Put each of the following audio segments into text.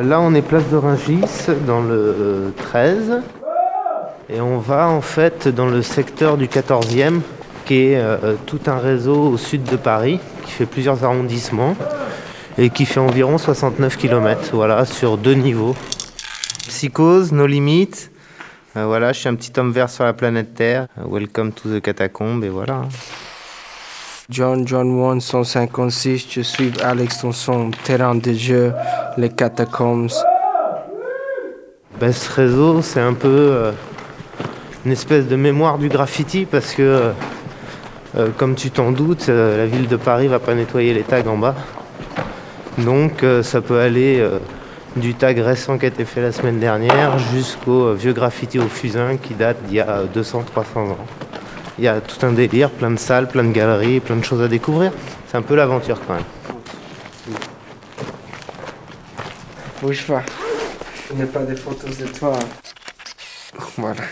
Là, on est place de Rungis, dans le 13. Et on va en fait dans le secteur du 14e, qui est euh, tout un réseau au sud de Paris, qui fait plusieurs arrondissements et qui fait environ 69 km, voilà, sur deux niveaux. Psychose, nos limites. Euh, voilà, je suis un petit homme vert sur la planète Terre. Welcome to the catacombe, et voilà. John John 1 156, je suis à l'extension terrain de jeu, les catacombes. Ben, ce réseau, c'est un peu euh, une espèce de mémoire du graffiti parce que, euh, euh, comme tu t'en doutes, la ville de Paris va pas nettoyer les tags en bas. Donc ça peut aller du tag récent qui a été fait la semaine dernière jusqu'au vieux graffiti au fusain qui date d'il y a 200-300 ans. Il y a tout un délire, plein de salles, plein de galeries, plein de choses à découvrir. C'est un peu l'aventure quand même. Bouge pas. Je n'ai pas de photos de toi. Voilà.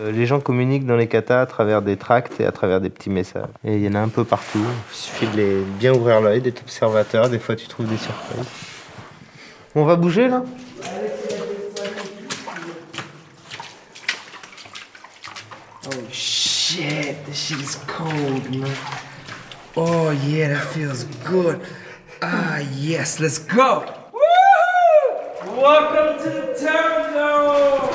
Euh, les gens communiquent dans les katas à travers des tracts et à travers des petits messages. Et il y en a un peu partout. Il suffit de les bien ouvrir l'œil, d'être observateur. Des fois, tu trouves des surprises. On va bouger là? Shit, this shit is cold, man. Oh yeah, that feels good. Ah yes, let's go. Woo! Welcome to the terminal.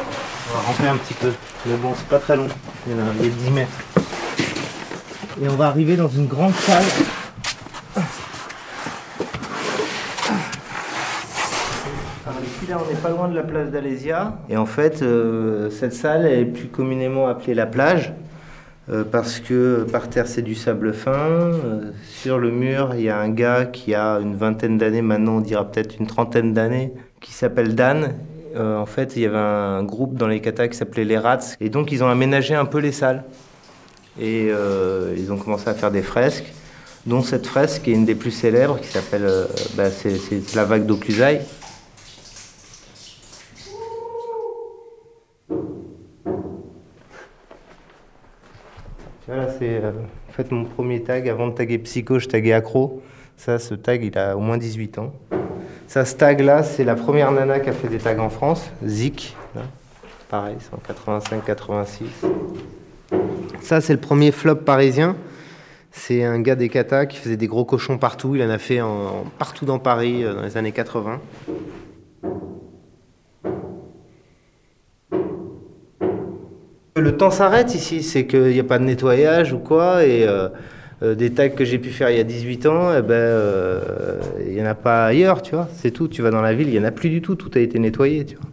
On va ramper un petit peu. Mais bon, c'est pas très long. Il y a 10 mètres. Et on va arriver dans une grande salle. Alors ici, là, on n'est pas loin de la place d'Alésia. Et en fait, euh, cette salle est plus communément appelée la plage. euh, parce que par terre c'est du sable fin. Euh, sur le mur, il y a un gars qui a une vingtaine d'années, maintenant on dira peut-être une trentaine d'années, qui s'appelle Dan. En fait, il y avait un groupe dans les katas qui s'appelait les Rats. Et donc, ils ont aménagé un peu les salles. Et ils ont commencé à faire des fresques, dont cette fresque est une des plus célèbres, qui s'appelle bah, c'est, la vague d'Okusai. C'est euh, en fait mon premier tag. Avant de taguer Psycho, je taguais Accro. Ça, ce tag, il a au moins 18 ans. Ça, ce tag-là, c'est la première nana qui a fait des tags en France, Zik. Pareil, c'est en 85-86. Ça, c'est le premier flop parisien. C'est un gars des katas qui faisait des gros cochons partout. Il en a fait partout dans Paris euh, dans les années 80. Le temps s'arrête ici, c'est qu'il n'y a pas de nettoyage ou quoi. Et euh, euh, des tags que j'ai pu faire il y a 18 ans, eh ben, euh, il n'y en a pas ailleurs, tu vois. C'est tout. Tu vas dans la ville, il n'y en a plus du tout. Tout a été nettoyé, tu vois.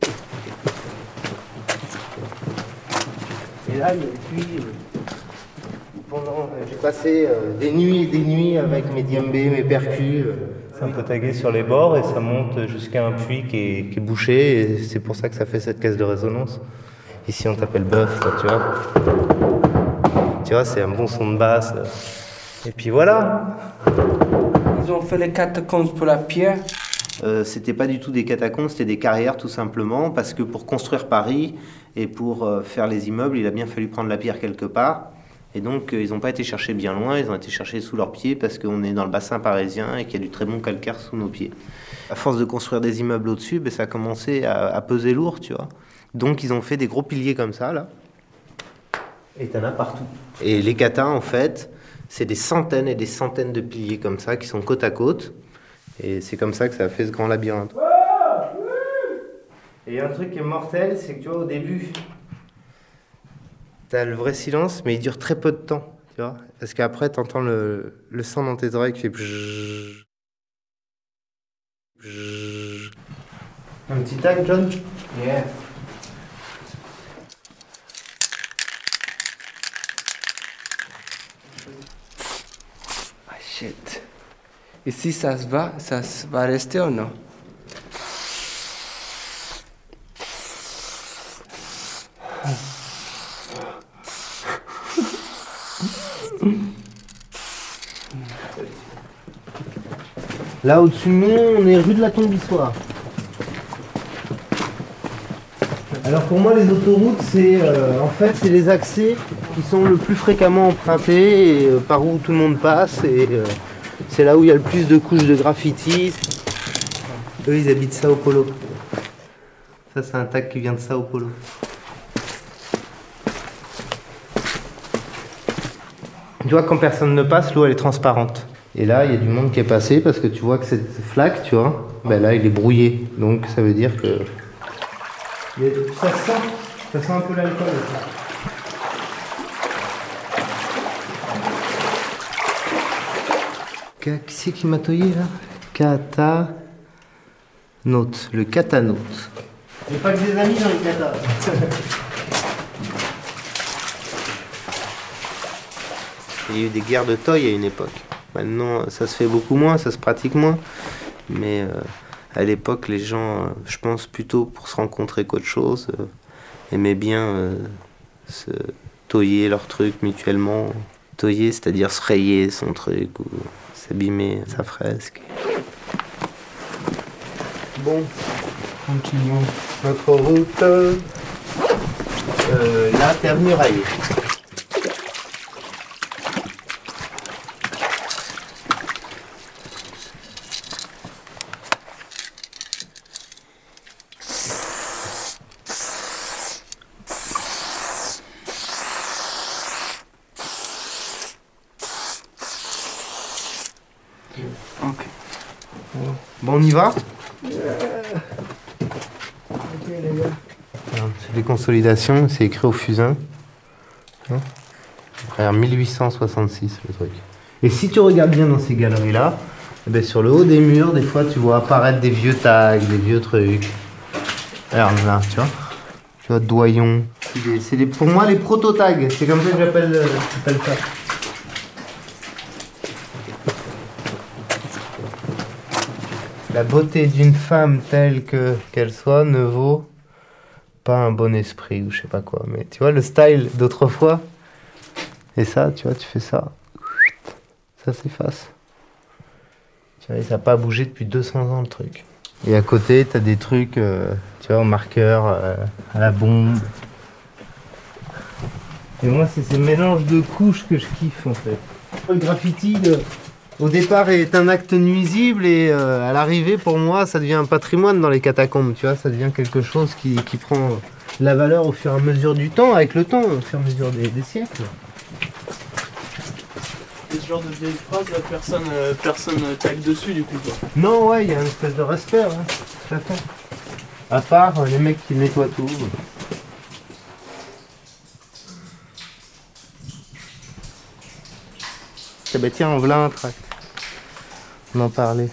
Et là, depuis, pendant, j'ai passé euh, des nuits et des nuits avec mes djembés, mes percus. euh, C'est un peu tagué sur les bords et ça monte jusqu'à un puits qui est, qui est bouché. Et c'est pour ça que ça fait cette caisse de résonance. Ici, on t'appelle bœuf, tu vois. Tu vois, c'est un bon son de basse. Et puis voilà. Ils ont fait les catacombes pour la pierre. Euh, c'était pas du tout des catacombes, c'était des carrières tout simplement, parce que pour construire Paris et pour euh, faire les immeubles, il a bien fallu prendre la pierre quelque part. Et donc, euh, ils n'ont pas été chercher bien loin, ils ont été chercher sous leurs pieds parce qu'on est dans le bassin parisien et qu'il y a du très bon calcaire sous nos pieds. À force de construire des immeubles au-dessus, ben, ça a commencé à, à peser lourd, tu vois. Donc, ils ont fait des gros piliers comme ça, là. Et t'en as partout. Et les katas, en fait, c'est des centaines et des centaines de piliers comme ça qui sont côte à côte. Et c'est comme ça que ça a fait ce grand labyrinthe. Et il y a un truc qui est mortel, c'est que tu vois, au début, t'as le vrai silence, mais il dure très peu de temps, tu vois. Parce qu'après, t'entends le, le son dans tes oreilles qui fait. Un petit tag, John? Yeah. Ah shit. Et si ça se va, ça se va rester ou non? Là, au-dessus de nous, on est rue de la Tombissoire. Alors pour moi, les autoroutes, c'est euh, en fait c'est les accès qui sont le plus fréquemment empruntés euh, par où tout le monde passe. Et euh, C'est là où il y a le plus de couches de graffiti. Eux, ils habitent Sao Paulo. Ça, c'est un tag qui vient de Sao Paulo. Tu vois, quand personne ne passe, l'eau elle est transparente. Et là, il y a du monde qui est passé parce que tu vois que cette flaque, tu vois, ben là, il est brouillé. Donc, ça veut dire que. Ça sent, ça sent un peu l'alcool. Qui c'est qui m'a toyé là? Kata. Note, le n'y a pas que des amis dans le kata. Il y a eu des guerres de toy à une époque. Maintenant, ça se fait beaucoup moins, ça se pratique moins. Mais euh, à l'époque, les gens, euh, je pense plutôt pour se rencontrer qu'autre chose, euh, aimaient bien euh, se toyer leurs trucs mutuellement. Toyer, c'est-à-dire se rayer son truc ou s'abîmer sa fresque. Bon, continuons notre route. Euh, là, terre muraille. Bon, on y va? C'est des consolidations, c'est écrit au fusain. Hein Regarde, 1866 le truc. Et si tu regardes bien dans ces galeries-là, eh ben, sur le haut des murs, des fois tu vois apparaître des vieux tags, des vieux trucs. Regarde là, tu vois. Tu vois, doyon. C'est pour moi les proto-tags, c'est comme ça que j'appelle euh, j'appelle ça. La beauté d'une femme telle que qu'elle soit ne vaut pas un bon esprit ou je sais pas quoi. Mais tu vois le style d'autrefois. Et ça, tu vois, tu fais ça. Ça s'efface. Tu vois, ça n'a pas bougé depuis 200 ans le truc. Et à côté, tu as des trucs, euh, tu vois, au marqueur, euh, à la bombe. Et moi, c'est ces mélanges de couches que je kiffe en fait. Le graffiti, de- au départ, est un acte nuisible et euh, à l'arrivée, pour moi, ça devient un patrimoine dans les catacombes. Tu vois, ça devient quelque chose qui, qui prend la valeur au fur et à mesure du temps, avec le temps, au fur et à mesure des, des siècles. Et ce genre de vieille phrase, là, personne, euh, personne dessus du coup. Quoi. Non, ouais, il y a une espèce de respect, tout à fait. À part euh, les mecs qui nettoient tout. Eh ben tiens, en voilà un tract. On en parlait.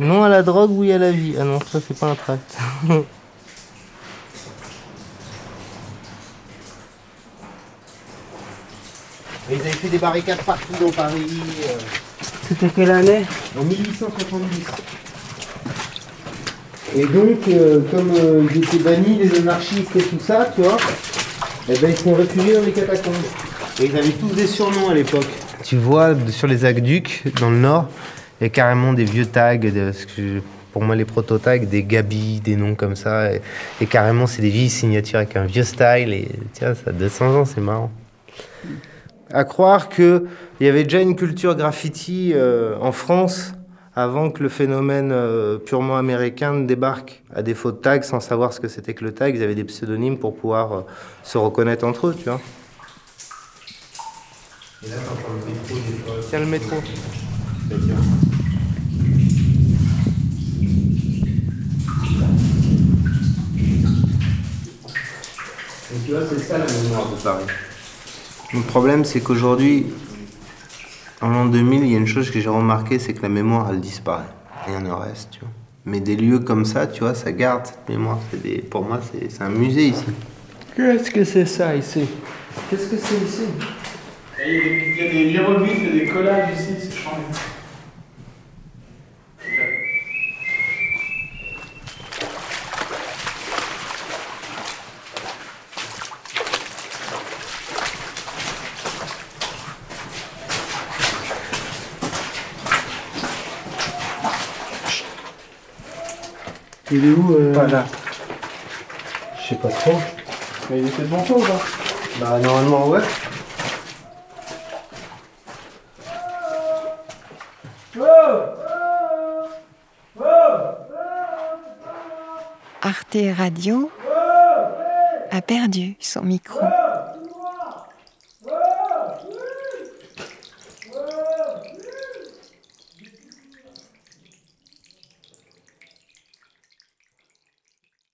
Non à la drogue, oui à la vie. Ah non, ça c'est pas un tract. Ils avaient fait des barricades partout dans Paris. euh, C'était quelle année? En 1870. Et donc, euh, comme euh, ils étaient bannis, les anarchistes et tout ça, tu vois, eh ben, ils sont réfugiés dans les catacombes. Et ils avaient tous des surnoms à l'époque. Tu vois, sur les aqueducs, dans le nord, il y a carrément des vieux tags, pour moi les proto-tags, des Gabi, des noms comme ça. Et, carrément, c'est des vieilles signatures avec un vieux style. Et tiens, ça a 200 ans, c'est marrant. À croire qu'il y avait déjà une culture graffiti euh, en France avant que le phénomène euh, purement américain ne débarque. À défaut de tag, sans savoir ce que c'était que le tag, ils avaient des pseudonymes pour pouvoir euh, se reconnaître entre eux, tu vois. Tiens le métro. Et tu vois, c'est ça la mémoire de Paris. Le problème, c'est qu'aujourd'hui, en l'an 2000, il y a une chose que j'ai remarqué, c'est que la mémoire, elle disparaît. Rien ne reste, tu vois. Mais des lieux comme ça, tu vois, ça garde cette mémoire. C'est des- Pour moi, c'est c'est un musée ici. Qu'est-ce que c'est ça ici? Qu'est-ce que c'est ici? Il y, a des- il y a des hiéroglyphes et des collages ici, c'est changé. Il est où euh... Voilà. Je sais pas trop. Mais il était devant toi ou pas? Bah, normalement, ouais. Arte Radio a perdu son micro.